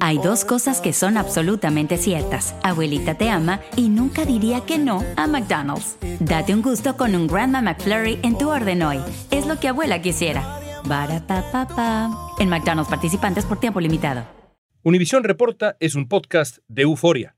Hay dos cosas que son absolutamente ciertas. Abuelita te ama y nunca diría que no a McDonald's. Date un gusto con un Grandma McFlurry en tu orden hoy. Es lo que abuela quisiera. En McDonald's participantes por tiempo limitado. Univisión Reporta es un podcast de euforia.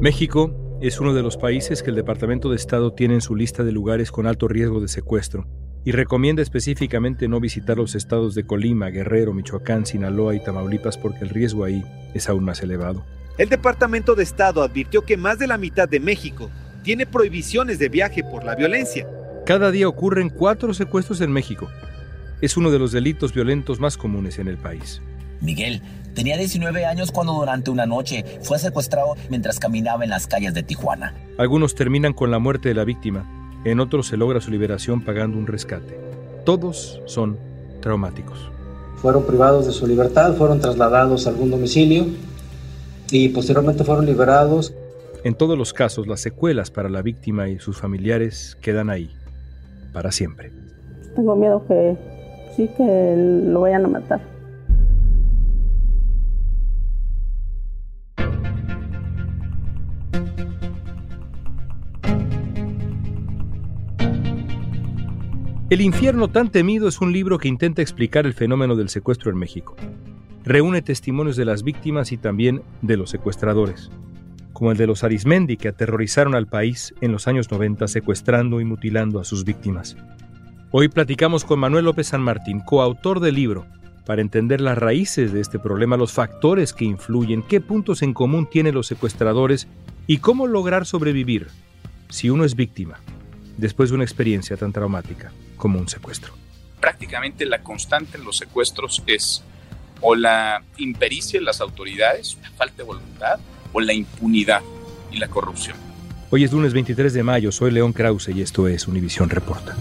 México es uno de los países que el Departamento de Estado tiene en su lista de lugares con alto riesgo de secuestro y recomienda específicamente no visitar los estados de Colima, Guerrero, Michoacán, Sinaloa y Tamaulipas porque el riesgo ahí es aún más elevado. El Departamento de Estado advirtió que más de la mitad de México tiene prohibiciones de viaje por la violencia. Cada día ocurren cuatro secuestros en México. Es uno de los delitos violentos más comunes en el país. Miguel tenía 19 años cuando durante una noche fue secuestrado mientras caminaba en las calles de Tijuana. Algunos terminan con la muerte de la víctima, en otros se logra su liberación pagando un rescate. Todos son traumáticos. Fueron privados de su libertad, fueron trasladados a algún domicilio y posteriormente fueron liberados. En todos los casos, las secuelas para la víctima y sus familiares quedan ahí, para siempre. Tengo miedo que sí que lo vayan a matar. El infierno tan temido es un libro que intenta explicar el fenómeno del secuestro en México. Reúne testimonios de las víctimas y también de los secuestradores, como el de los Arismendi que aterrorizaron al país en los años 90 secuestrando y mutilando a sus víctimas. Hoy platicamos con Manuel López San Martín, coautor del libro, para entender las raíces de este problema, los factores que influyen, qué puntos en común tienen los secuestradores y cómo lograr sobrevivir si uno es víctima después de una experiencia tan traumática como un secuestro. Prácticamente la constante en los secuestros es o la impericia de las autoridades, la falta de voluntad, o la impunidad y la corrupción. Hoy es lunes 23 de mayo, soy León Krause y esto es Univisión Reporta.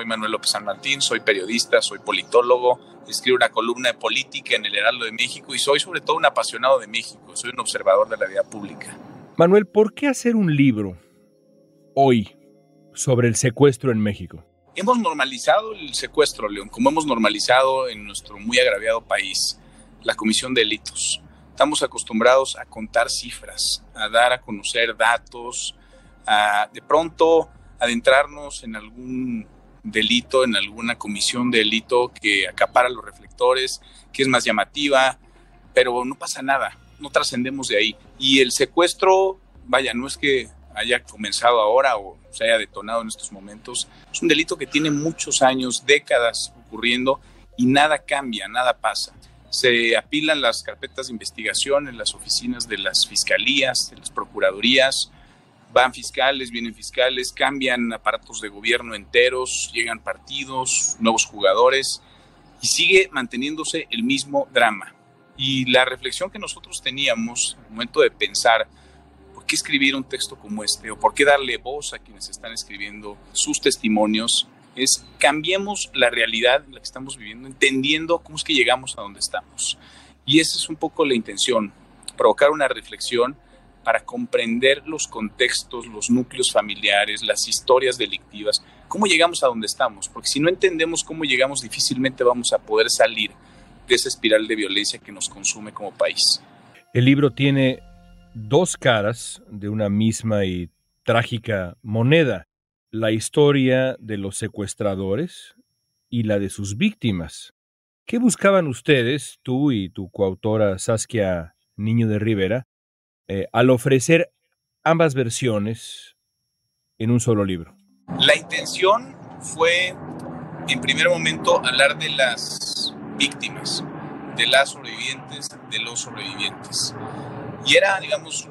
Soy Manuel López San Martín, soy periodista, soy politólogo, escribo una columna de política en el Heraldo de México y soy sobre todo un apasionado de México, soy un observador de la vida pública. Manuel, ¿por qué hacer un libro hoy sobre el secuestro en México? Hemos normalizado el secuestro, León, como hemos normalizado en nuestro muy agraviado país la comisión de delitos. Estamos acostumbrados a contar cifras, a dar a conocer datos, a de pronto adentrarnos en algún delito, en alguna comisión de delito que acapara los reflectores, que es más llamativa, pero no pasa nada, no trascendemos de ahí. Y el secuestro, vaya, no es que haya comenzado ahora o se haya detonado en estos momentos, es un delito que tiene muchos años, décadas ocurriendo y nada cambia, nada pasa. Se apilan las carpetas de investigación en las oficinas de las fiscalías, de las procuradurías, van fiscales, vienen fiscales, cambian aparatos de gobierno enteros, llegan partidos, nuevos jugadores y sigue manteniéndose el mismo drama. Y la reflexión que nosotros teníamos al momento de pensar por qué escribir un texto como este o por qué darle voz a quienes están escribiendo sus testimonios es cambiemos la realidad en la que estamos viviendo, entendiendo cómo es que llegamos a donde estamos. Y esa es un poco la intención, provocar una reflexión para comprender los contextos, los núcleos familiares, las historias delictivas, cómo llegamos a donde estamos, porque si no entendemos cómo llegamos, difícilmente vamos a poder salir de esa espiral de violencia que nos consume como país. El libro tiene dos caras de una misma y trágica moneda, la historia de los secuestradores y la de sus víctimas. ¿Qué buscaban ustedes, tú y tu coautora Saskia Niño de Rivera, eh, al ofrecer ambas versiones en un solo libro? La intención fue, en primer momento, hablar de las víctimas, de las sobrevivientes, de los sobrevivientes. Y era, digamos,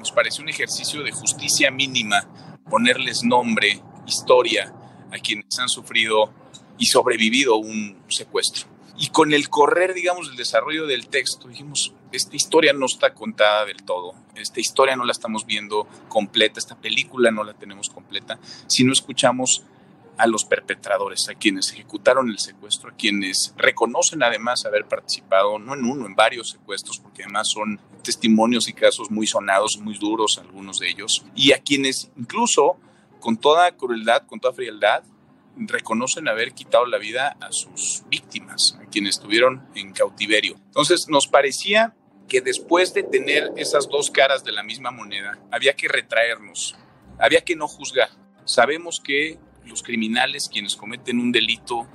nos pareció un ejercicio de justicia mínima ponerles nombre, historia a quienes han sufrido y sobrevivido un secuestro. Y con el correr, digamos, del desarrollo del texto, dijimos, esta historia no está contada del todo, esta historia no la estamos viendo completa, esta película no la tenemos completa, si no escuchamos a los perpetradores, a quienes ejecutaron el secuestro, a quienes reconocen además haber participado, no en uno, en varios secuestros, porque además son testimonios y casos muy sonados, muy duros, algunos de ellos, y a quienes incluso con toda crueldad, con toda frialdad, reconocen haber quitado la vida a sus víctimas, a quienes estuvieron en cautiverio. Entonces nos parecía que después de tener esas dos caras de la misma moneda, había que retraernos, había que no juzgar. Sabemos que los criminales, quienes cometen un delito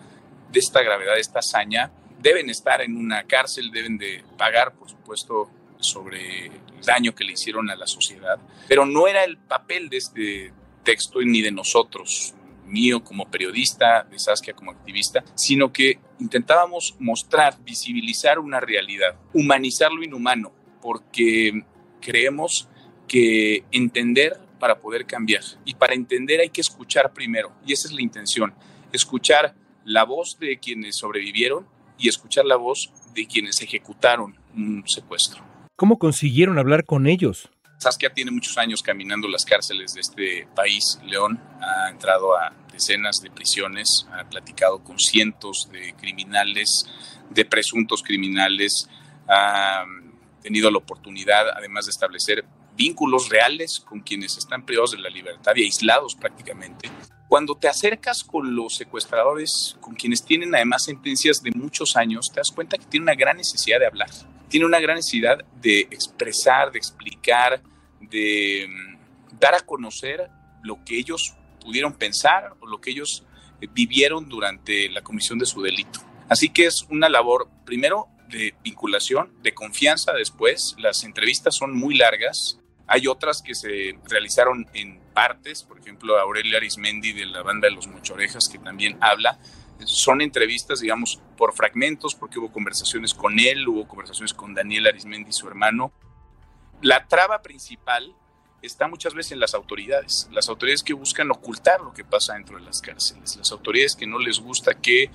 de esta gravedad, de esta hazaña, deben estar en una cárcel, deben de pagar, por supuesto, sobre el daño que le hicieron a la sociedad. Pero no era el papel de este texto ni de nosotros, mío como periodista, de Saskia como activista, sino que intentábamos mostrar, visibilizar una realidad, humanizar lo inhumano, porque creemos que entender para poder cambiar. Y para entender hay que escuchar primero. Y esa es la intención. Escuchar la voz de quienes sobrevivieron y escuchar la voz de quienes ejecutaron un secuestro. ¿Cómo consiguieron hablar con ellos? Saskia tiene muchos años caminando las cárceles de este país. León ha entrado a decenas de prisiones, ha platicado con cientos de criminales, de presuntos criminales, ha tenido la oportunidad, además de establecer vínculos reales con quienes están privados de la libertad y aislados prácticamente. Cuando te acercas con los secuestradores, con quienes tienen además sentencias de muchos años, te das cuenta que tiene una gran necesidad de hablar, tiene una gran necesidad de expresar, de explicar, de mm, dar a conocer lo que ellos pudieron pensar o lo que ellos eh, vivieron durante la comisión de su delito. Así que es una labor, primero, de vinculación, de confianza después. Las entrevistas son muy largas, hay otras que se realizaron en partes, por ejemplo, Aurelia Arismendi de la banda de los Mochorejas, que también habla. Son entrevistas, digamos, por fragmentos, porque hubo conversaciones con él, hubo conversaciones con Daniel Arismendi, su hermano. La traba principal está muchas veces en las autoridades, las autoridades que buscan ocultar lo que pasa dentro de las cárceles, las autoridades que no les gusta que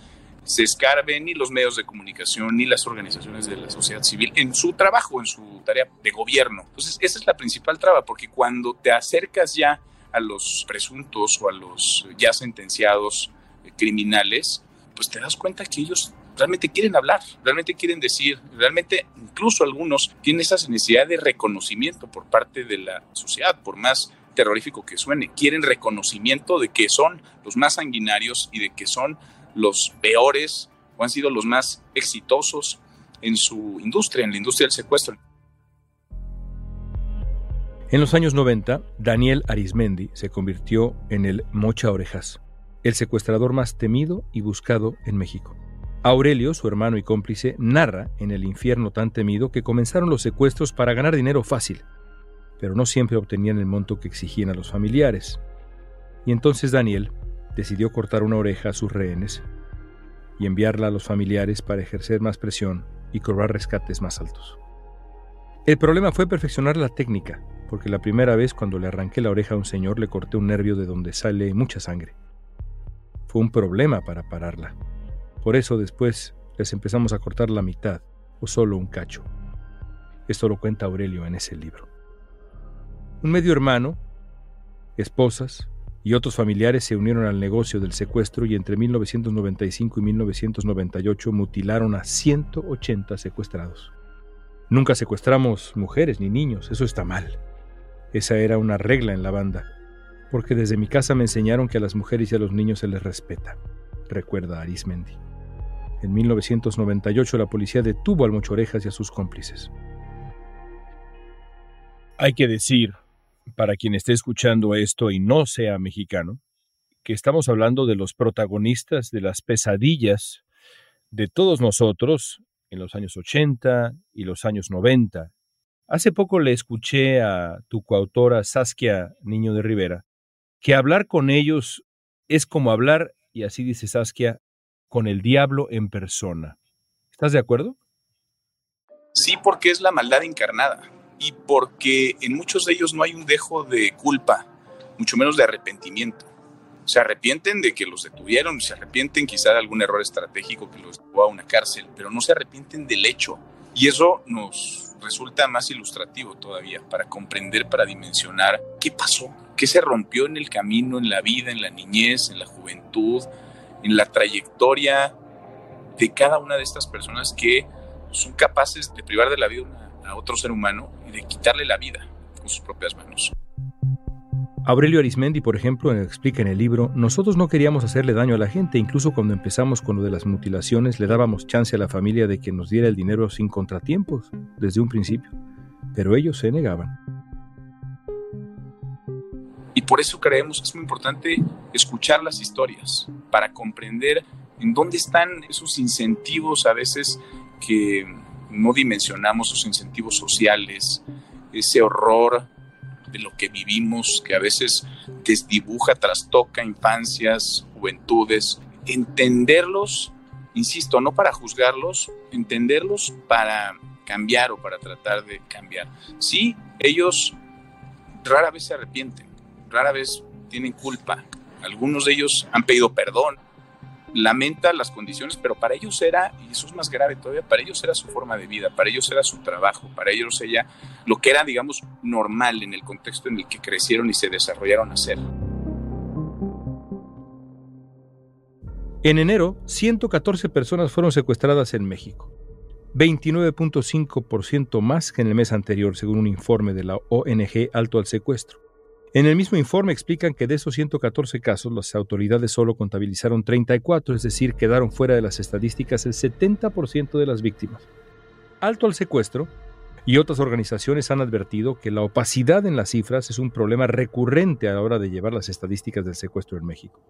se escarben ni los medios de comunicación ni las organizaciones de la sociedad civil en su trabajo, en su tarea de gobierno. Entonces, esa es la principal traba, porque cuando te acercas ya a los presuntos o a los ya sentenciados criminales, pues te das cuenta que ellos realmente quieren hablar, realmente quieren decir, realmente incluso algunos tienen esa necesidad de reconocimiento por parte de la sociedad, por más terrorífico que suene, quieren reconocimiento de que son los más sanguinarios y de que son los peores o han sido los más exitosos en su industria, en la industria del secuestro. En los años 90, Daniel Arismendi se convirtió en el Mocha Orejas, el secuestrador más temido y buscado en México. Aurelio, su hermano y cómplice, narra en el infierno tan temido que comenzaron los secuestros para ganar dinero fácil, pero no siempre obtenían el monto que exigían a los familiares. Y entonces Daniel decidió cortar una oreja a sus rehenes y enviarla a los familiares para ejercer más presión y cobrar rescates más altos. El problema fue perfeccionar la técnica, porque la primera vez cuando le arranqué la oreja a un señor le corté un nervio de donde sale mucha sangre. Fue un problema para pararla. Por eso después les empezamos a cortar la mitad o solo un cacho. Esto lo cuenta Aurelio en ese libro. Un medio hermano, esposas, y otros familiares se unieron al negocio del secuestro y entre 1995 y 1998 mutilaron a 180 secuestrados. Nunca secuestramos mujeres ni niños, eso está mal. Esa era una regla en la banda, porque desde mi casa me enseñaron que a las mujeres y a los niños se les respeta, recuerda Arismendi. En 1998 la policía detuvo al Mochorejas y a sus cómplices. Hay que decir, para quien esté escuchando esto y no sea mexicano, que estamos hablando de los protagonistas de las pesadillas de todos nosotros en los años 80 y los años 90. Hace poco le escuché a tu coautora Saskia Niño de Rivera que hablar con ellos es como hablar, y así dice Saskia, con el diablo en persona. ¿Estás de acuerdo? Sí, porque es la maldad encarnada y porque en muchos de ellos no hay un dejo de culpa, mucho menos de arrepentimiento. Se arrepienten de que los detuvieron, se arrepienten quizá de algún error estratégico que los llevó a una cárcel, pero no se arrepienten del hecho. Y eso nos resulta más ilustrativo todavía para comprender, para dimensionar qué pasó, ¿Qué se rompió en el camino, en la vida, en la niñez, en la juventud, en la trayectoria de cada una de estas personas que son capaces de privar de la vida a otro ser humano y de quitarle la vida con sus propias manos? Aurelio Arismendi, por ejemplo, explica en el libro, nosotros no queríamos hacerle daño a la gente, incluso cuando empezamos con lo de las mutilaciones le dábamos chance a la familia de que nos diera el dinero sin contratiempos, desde un principio, pero ellos se negaban. Por eso creemos que es muy importante escuchar las historias, para comprender en dónde están esos incentivos a veces que no dimensionamos, esos incentivos sociales, ese horror de lo que vivimos, que a veces desdibuja, trastoca infancias, juventudes, entenderlos, insisto, no para juzgarlos, entenderlos para cambiar o para tratar de cambiar. Sí, ellos rara vez se arrepienten, rara vez tienen culpa, algunos de ellos han pedido perdón, lamenta las condiciones, pero para ellos era, y eso es más grave todavía, para ellos era su forma de vida, para ellos era su trabajo, para ellos ella lo que era, digamos, normal en el contexto en el que crecieron y se desarrollaron a ser. En enero, 114 personas fueron secuestradas en México, 29.5% más que en el mes anterior, según un informe de la ONG Alto al Secuestro. En el mismo informe explican que de esos 114 casos las autoridades solo contabilizaron 34, es decir, quedaron fuera de las estadísticas el 70% de las víctimas. Alto al secuestro y otras organizaciones han advertido que la opacidad en las cifras es un problema recurrente a la hora de llevar las estadísticas del secuestro en México.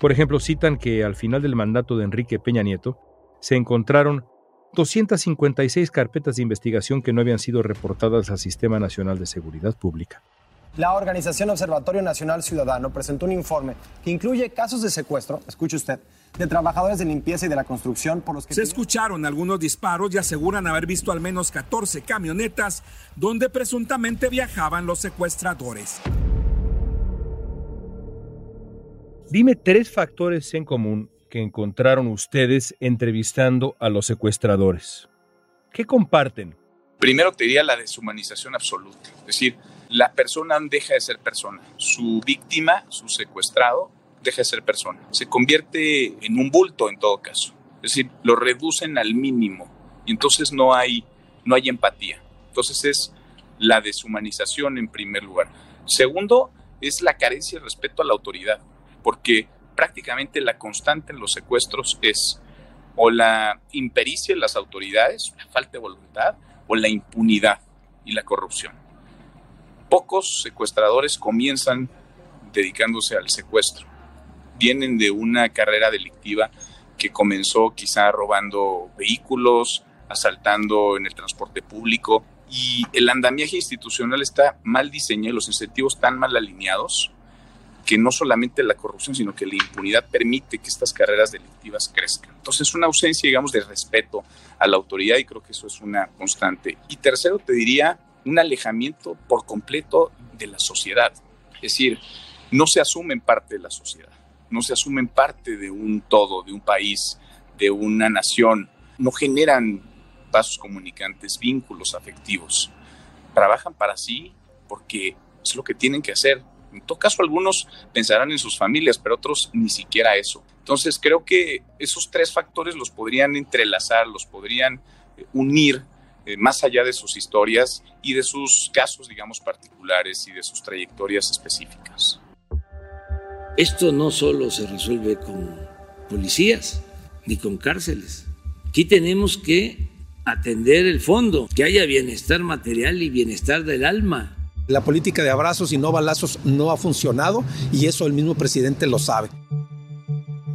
Por ejemplo, citan que al final del mandato de Enrique Peña Nieto se encontraron 256 carpetas de investigación que no habían sido reportadas al Sistema Nacional de Seguridad Pública la organización Observatorio Nacional Ciudadano presentó un informe que incluye casos de secuestro, escuche usted, de trabajadores de limpieza y de la construcción por los que... Se escucharon algunos disparos y aseguran haber visto al menos 14 camionetas donde presuntamente viajaban los secuestradores. Dime tres factores en común que encontraron ustedes entrevistando a los secuestradores. ¿Qué comparten? Primero te diría la deshumanización absoluta. Es decir, la persona deja de ser persona. Su víctima, su secuestrado, deja de ser persona. Se convierte en un bulto en todo caso. Es decir, lo reducen al mínimo y entonces no hay, no hay empatía. Entonces es la deshumanización en primer lugar. Segundo, es la carencia de respeto a la autoridad, porque prácticamente la constante en los secuestros es o la impericia de las autoridades, la falta de voluntad, o la impunidad y la corrupción pocos secuestradores comienzan dedicándose al secuestro. Vienen de una carrera delictiva que comenzó quizá robando vehículos, asaltando en el transporte público y el andamiaje institucional está mal diseñado, los incentivos están mal alineados que no solamente la corrupción, sino que la impunidad permite que estas carreras delictivas crezcan. Entonces, una ausencia, digamos, de respeto a la autoridad y creo que eso es una constante. Y tercero, te diría un alejamiento por completo de la sociedad. Es decir, no se asumen parte de la sociedad, no se asumen parte de un todo, de un país, de una nación, no generan vasos comunicantes, vínculos afectivos. Trabajan para sí porque es lo que tienen que hacer. En todo caso, algunos pensarán en sus familias, pero otros ni siquiera eso. Entonces, creo que esos tres factores los podrían entrelazar, los podrían eh, unir eh, más allá de sus historias y de sus casos, digamos, particulares y de sus trayectorias específicas. Esto no solo se resuelve con policías ni con cárceles. Aquí tenemos que atender el fondo, que haya bienestar material y bienestar del alma. La política de abrazos y no balazos no ha funcionado y eso el mismo presidente lo sabe.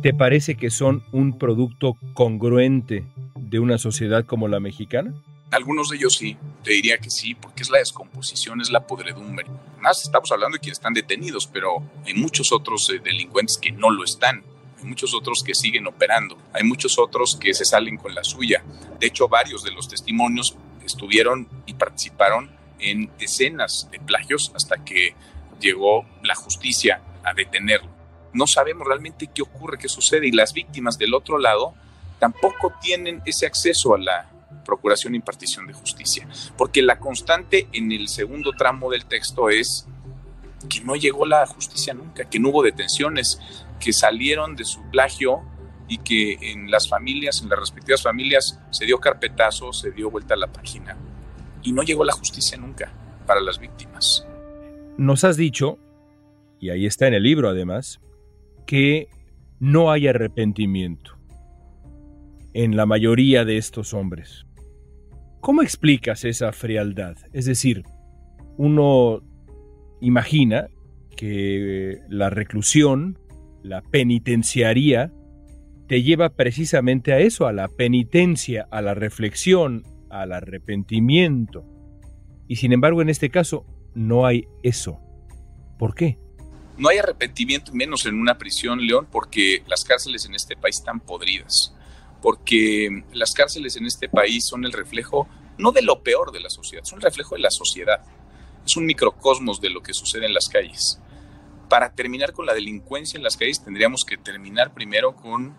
¿Te parece que son un producto congruente de una sociedad como la mexicana? Algunos de ellos sí, te diría que sí, porque es la descomposición, es la podredumbre. Más estamos hablando de quienes están detenidos, pero hay muchos otros eh, delincuentes que no lo están. Hay muchos otros que siguen operando. Hay muchos otros que se salen con la suya. De hecho, varios de los testimonios estuvieron y participaron en decenas de plagios hasta que llegó la justicia a detenerlo. No sabemos realmente qué ocurre, qué sucede y las víctimas del otro lado tampoco tienen ese acceso a la procuración e impartición de justicia. Porque la constante en el segundo tramo del texto es que no llegó la justicia nunca, que no hubo detenciones, que salieron de su plagio y que en las familias, en las respectivas familias, se dio carpetazo, se dio vuelta a la página y no llegó la justicia nunca para las víctimas. Nos has dicho, y ahí está en el libro además, que no hay arrepentimiento en la mayoría de estos hombres. ¿Cómo explicas esa frialdad? Es decir, uno imagina que la reclusión, la penitenciaría, te lleva precisamente a eso, a la penitencia, a la reflexión, al arrepentimiento. Y sin embargo, en este caso, no hay eso. ¿Por qué? No hay arrepentimiento, menos en una prisión, León, porque las cárceles en este país están podridas. Porque las cárceles en este país son el reflejo, no de lo peor de la sociedad, son el reflejo de la sociedad. Es un microcosmos de lo que sucede en las calles. Para terminar con la delincuencia en las calles, tendríamos que terminar primero con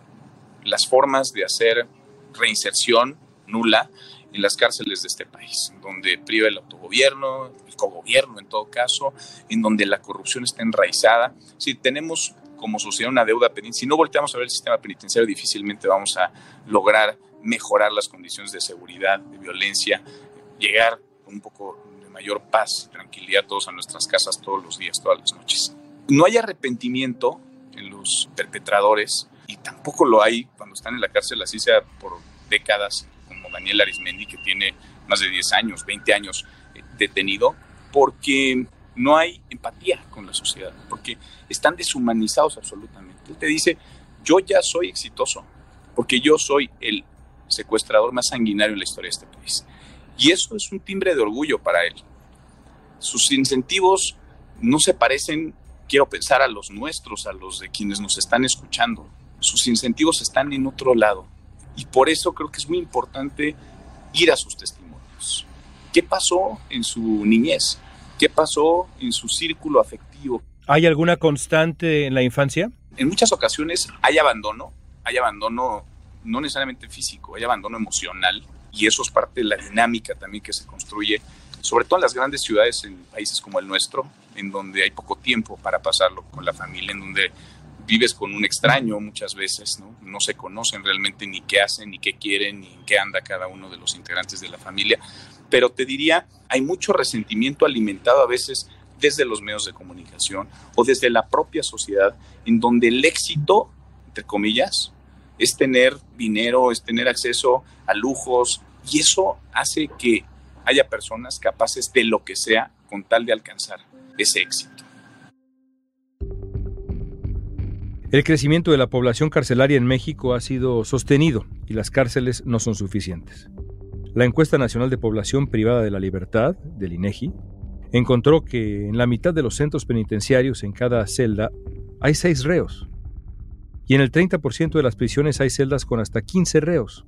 las formas de hacer reinserción nula en las cárceles de este país, donde priva el autogobierno, el cogobierno en todo caso, en donde la corrupción está enraizada. Si tenemos como sociedad una deuda pendiente, si no volteamos a ver el sistema penitenciario, difícilmente vamos a lograr mejorar las condiciones de seguridad, de violencia, llegar con un poco de mayor paz y tranquilidad todos a nuestras casas todos los días, todas las noches. No hay arrepentimiento en los perpetradores y tampoco lo hay cuando están en la cárcel, así sea por décadas, Daniel Arismendi, que tiene más de 10 años, 20 años eh, detenido, porque no hay empatía la sociedad, porque están deshumanizados absolutamente. Él te dice, yo ya soy exitoso, porque yo soy el secuestrador más sanguinario en la historia de este país. Y eso es un timbre de orgullo para él. Sus incentivos no se parecen, quiero pensar, a los nuestros, a los de quienes nos están escuchando. Sus incentivos están en otro lado. Y por eso creo que es muy importante ir a sus testimonios. ¿Qué pasó en su niñez? ¿Qué pasó en su círculo afectivo? ¿Hay alguna constante en la infancia? En muchas ocasiones hay abandono, hay abandono no necesariamente físico, hay abandono emocional y eso es parte de la dinámica también que se construye, sobre todo en las grandes ciudades en países como el nuestro, en donde hay poco tiempo para pasarlo con la familia, en donde vives con un extraño muchas veces, ¿no? No se conocen realmente ni qué hacen, ni qué quieren, ni en qué anda cada uno de los integrantes de la familia. Pero te diría, hay mucho resentimiento alimentado a veces desde los medios de comunicación o desde la propia sociedad, en donde el éxito, entre comillas, es tener dinero, es tener acceso a lujos, y eso hace que haya personas capaces de lo que sea con tal de alcanzar ese éxito. El crecimiento de la población carcelaria en México ha sido sostenido y las cárceles no son suficientes. La encuesta nacional de población privada de la libertad, del INEGI, encontró que en la mitad de los centros penitenciarios en cada celda hay seis reos. Y en el 30% de las prisiones hay celdas con hasta 15 reos.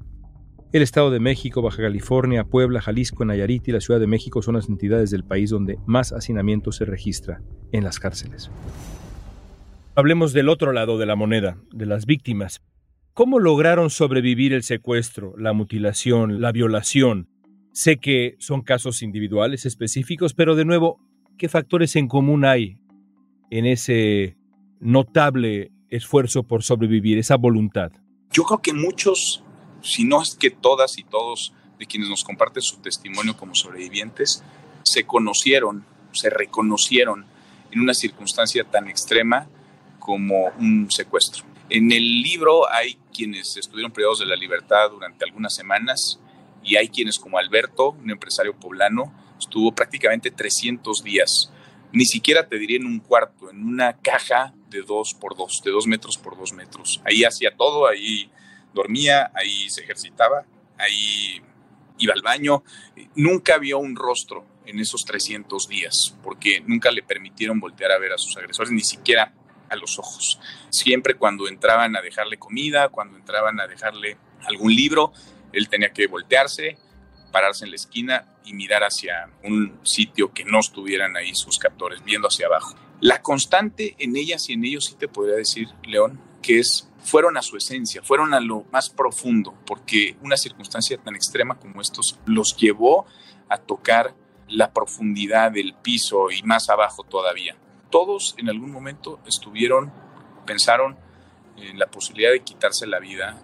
El Estado de México, Baja California, Puebla, Jalisco, Nayarit y la Ciudad de México son las entidades del país donde más hacinamiento se registra en las cárceles. Hablemos del otro lado de la moneda, de las víctimas. ¿Cómo lograron sobrevivir el secuestro, la mutilación, la violación? Sé que son casos individuales específicos, pero de nuevo, ¿qué factores en común hay en ese notable esfuerzo por sobrevivir, esa voluntad? Yo creo que muchos, si no es que todas y todos de quienes nos comparten su testimonio como sobrevivientes, se conocieron, se reconocieron en una circunstancia tan extrema como un secuestro. En el libro hay quienes estuvieron privados de la libertad durante algunas semanas y hay quienes como Alberto, un empresario poblano, estuvo prácticamente 300 días. Ni siquiera te diría en un cuarto, en una caja de dos por dos, de dos metros por dos metros. Ahí hacía todo, ahí dormía, ahí se ejercitaba, ahí iba al baño. Nunca vio un rostro en esos 300 días, porque nunca le permitieron voltear a ver a sus agresores, ni siquiera los ojos. Siempre cuando entraban a dejarle comida, cuando entraban a dejarle algún libro, él tenía que voltearse, pararse en la esquina y mirar hacia un sitio que no estuvieran ahí sus captores, viendo hacia abajo. La constante en ellas y en ellos sí te podría decir, León, que es fueron a su esencia, fueron a lo más profundo, porque una circunstancia tan extrema como estos los llevó a tocar la profundidad del piso y más abajo todavía todos en algún momento estuvieron, pensaron en la posibilidad de quitarse la vida,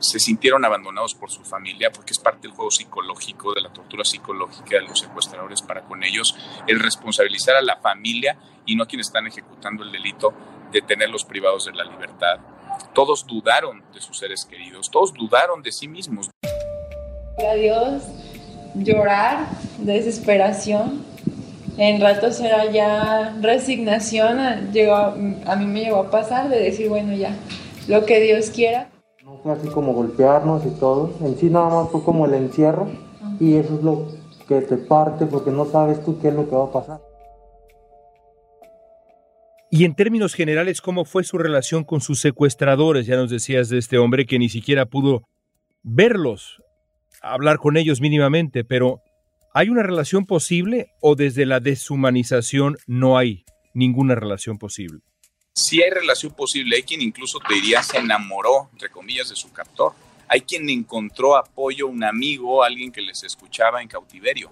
se sintieron abandonados por su familia, porque es parte del juego psicológico, de la tortura psicológica de los secuestradores para con ellos, el responsabilizar a la familia y no a quienes están ejecutando el delito de tenerlos privados de la libertad. Todos dudaron de sus seres queridos, todos dudaron de sí mismos. Adiós, llorar, desesperación. En ratos era ya resignación, llegó, a mí me llegó a pasar de decir, bueno, ya, lo que Dios quiera. No fue así como golpearnos y todo, en sí nada más fue como el encierro y eso es lo que te parte porque no sabes tú qué es lo que va a pasar. Y en términos generales, ¿cómo fue su relación con sus secuestradores? Ya nos decías de este hombre que ni siquiera pudo verlos, hablar con ellos mínimamente, pero ¿hay una relación posible o desde la deshumanización no hay ninguna relación posible? Sí hay relación posible, hay quien incluso te diría se enamoró, entre comillas, de su captor. Hay quien encontró apoyo, un amigo, alguien que les escuchaba en cautiverio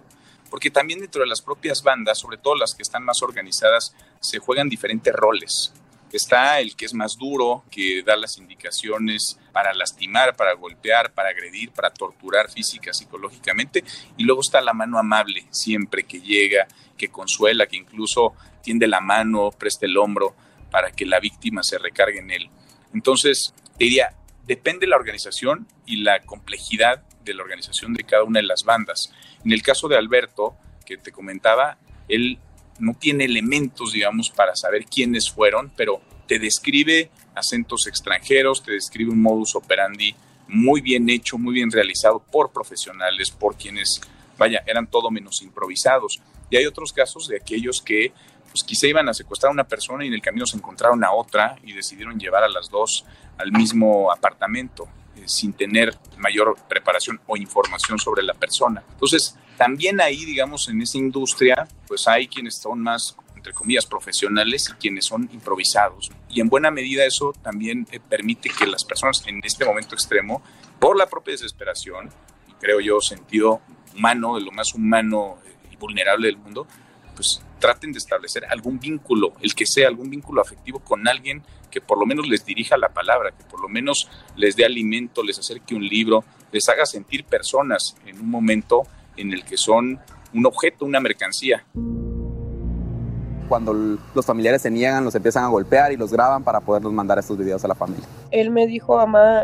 porque también dentro de las propias bandas, sobre todo las que están más organizadas, se juegan diferentes roles. Está el que es más duro, que da las indicaciones para lastimar, para golpear, para agredir, para torturar física, psicológicamente. Y luego está la mano amable, siempre que llega, que consuela, que incluso tiende la mano, preste el hombro para que la víctima se recargue en él. Entonces, diría, depende la organización y la complejidad de la organización de cada una de las bandas. En el caso de Alberto, que te comentaba, él no tiene elementos, digamos, para saber quiénes fueron, pero te describe acentos extranjeros, te describe un modus operandi muy bien hecho, muy bien realizado por profesionales, por quienes, vaya, eran todo menos improvisados. Y hay otros casos de aquellos que pues quizá iban a secuestrar a una persona y en el camino se encontraron a otra y decidieron llevar a las dos al mismo apartamento. Eh, sin tener mayor preparación o información sobre la persona. Entonces, también ahí, digamos, en esa industria, pues hay quienes son más entre comillas, profesionales y quienes son improvisados. Y en buena medida eso también eh, permite que las personas en este momento extremo, por la propia desesperación, y creo yo sentido humano, de lo más humano y vulnerable del mundo, pues traten de establecer algún vínculo, el que sea algún vínculo afectivo con alguien que por lo menos les dirija la palabra, que por lo menos les dé alimento, les acerque un libro, les haga sentir personas en un momento en el que son un objeto, una mercancía. Cuando los familiares se niegan, los empiezan a golpear y los graban para poderlos mandar estos videos a la familia. Él me dijo, mamá,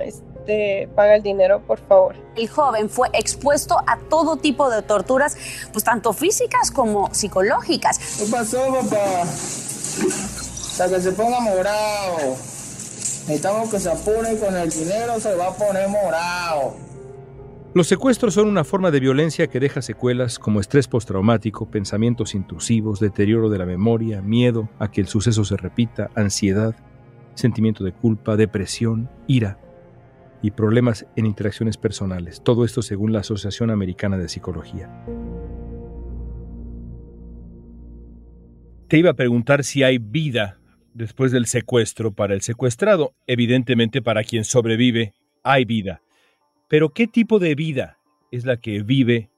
paga el dinero, por favor. El joven fue expuesto a todo tipo de torturas, pues tanto físicas como psicológicas. ¿Qué pasó, papá? Hasta que se ponga morado. Necesitamos que se apure con el dinero, se va a poner morado. Los secuestros son una forma de violencia que deja secuelas como estrés postraumático, pensamientos intrusivos, deterioro de la memoria, miedo a que el suceso se repita, ansiedad, sentimiento de culpa, depresión, ira y problemas en interacciones personales. Todo esto según la Asociación Americana de Psicología. Te iba a preguntar si hay vida después del secuestro para el secuestrado. Evidentemente para quien sobrevive hay vida. Pero ¿qué tipo de vida es la que vive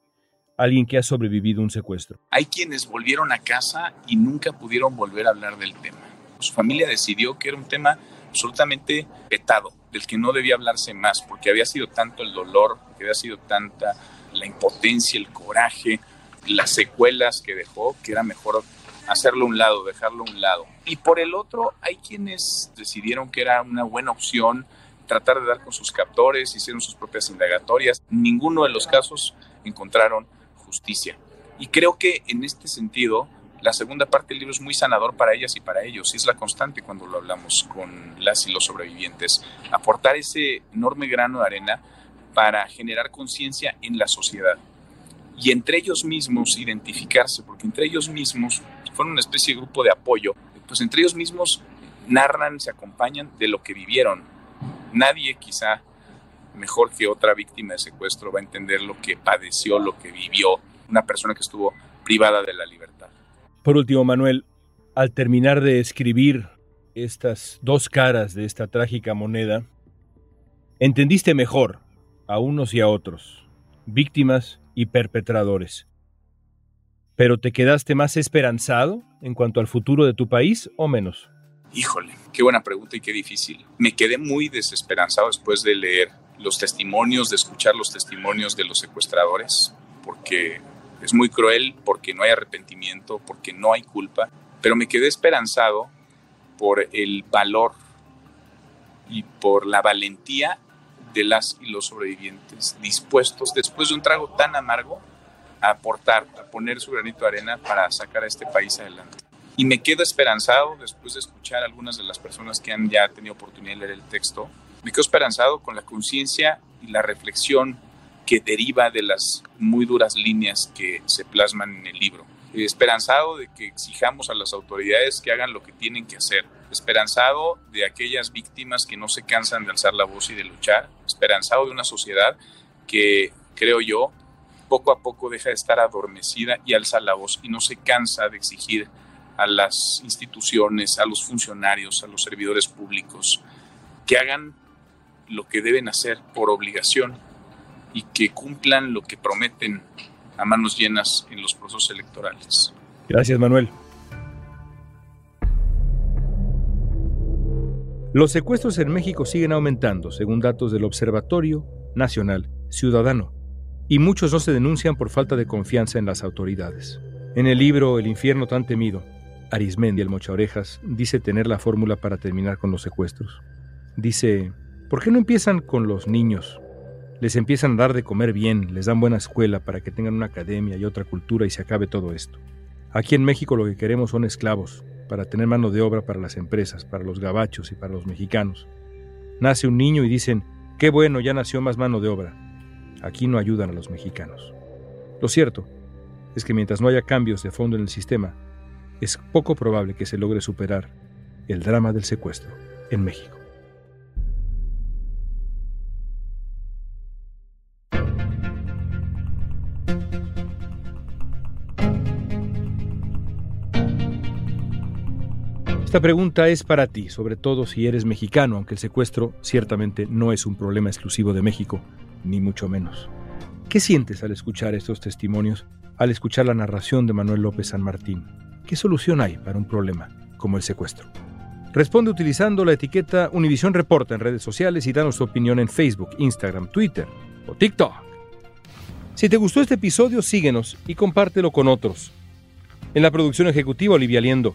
alguien que ha sobrevivido un secuestro? Hay quienes volvieron a casa y nunca pudieron volver a hablar del tema. Su familia decidió que era un tema absolutamente petado, del que no debía hablarse más, porque había sido tanto el dolor, que había sido tanta la impotencia, el coraje, las secuelas que dejó, que era mejor hacerlo a un lado, dejarlo a un lado. Y por el otro, hay quienes decidieron que era una buena opción tratar de dar con sus captores, hicieron sus propias indagatorias. Ninguno de los casos encontraron justicia. Y creo que en este sentido, la segunda parte del libro es muy sanador para ellas y para ellos. Y es la constante cuando lo hablamos con las y los sobrevivientes. Aportar ese enorme grano de arena para generar conciencia en la sociedad. Y entre ellos mismos identificarse, porque entre ellos mismos fueron una especie de grupo de apoyo, pues entre ellos mismos narran, se acompañan de lo que vivieron. Nadie quizá mejor que otra víctima de secuestro va a entender lo que padeció, lo que vivió una persona que estuvo privada de la libertad. Por último, Manuel, al terminar de escribir estas dos caras de esta trágica moneda, entendiste mejor a unos y a otros, víctimas y perpetradores. ¿Pero te quedaste más esperanzado en cuanto al futuro de tu país o menos? Híjole, qué buena pregunta y qué difícil. Me quedé muy desesperanzado después de leer los testimonios, de escuchar los testimonios de los secuestradores, porque es muy cruel, porque no hay arrepentimiento, porque no hay culpa, pero me quedé esperanzado por el valor y por la valentía de las y los sobrevivientes dispuestos, después de un trago tan amargo, a aportar, a poner su granito de arena para sacar a este país adelante. Y me quedo esperanzado después de escuchar a algunas de las personas que han ya tenido oportunidad de leer el texto. Me quedo esperanzado con la conciencia y la reflexión que deriva de las muy duras líneas que se plasman en el libro. Esperanzado de que exijamos a las autoridades que hagan lo que tienen que hacer. Esperanzado de aquellas víctimas que no se cansan de alzar la voz y de luchar. Esperanzado de una sociedad que, creo yo, poco a poco deja de estar adormecida y alza la voz y no se cansa de exigir a las instituciones, a los funcionarios, a los servidores públicos, que hagan lo que deben hacer por obligación y que cumplan lo que prometen a manos llenas en los procesos electorales. Gracias, Manuel. Los secuestros en México siguen aumentando, según datos del Observatorio Nacional Ciudadano y muchos no se denuncian por falta de confianza en las autoridades. En el libro El infierno tan temido, Arismendi el Mocha Orejas dice tener la fórmula para terminar con los secuestros. Dice, ¿por qué no empiezan con los niños? Les empiezan a dar de comer bien, les dan buena escuela para que tengan una academia y otra cultura y se acabe todo esto. Aquí en México lo que queremos son esclavos, para tener mano de obra para las empresas, para los gabachos y para los mexicanos. Nace un niño y dicen, qué bueno, ya nació más mano de obra aquí no ayudan a los mexicanos. Lo cierto es que mientras no haya cambios de fondo en el sistema, es poco probable que se logre superar el drama del secuestro en México. Esta pregunta es para ti, sobre todo si eres mexicano, aunque el secuestro ciertamente no es un problema exclusivo de México, ni mucho menos. ¿Qué sientes al escuchar estos testimonios, al escuchar la narración de Manuel López San Martín? ¿Qué solución hay para un problema como el secuestro? Responde utilizando la etiqueta Univisión Reporta en redes sociales y danos tu opinión en Facebook, Instagram, Twitter o TikTok. Si te gustó este episodio, síguenos y compártelo con otros. En la producción ejecutiva, Olivia Liendo.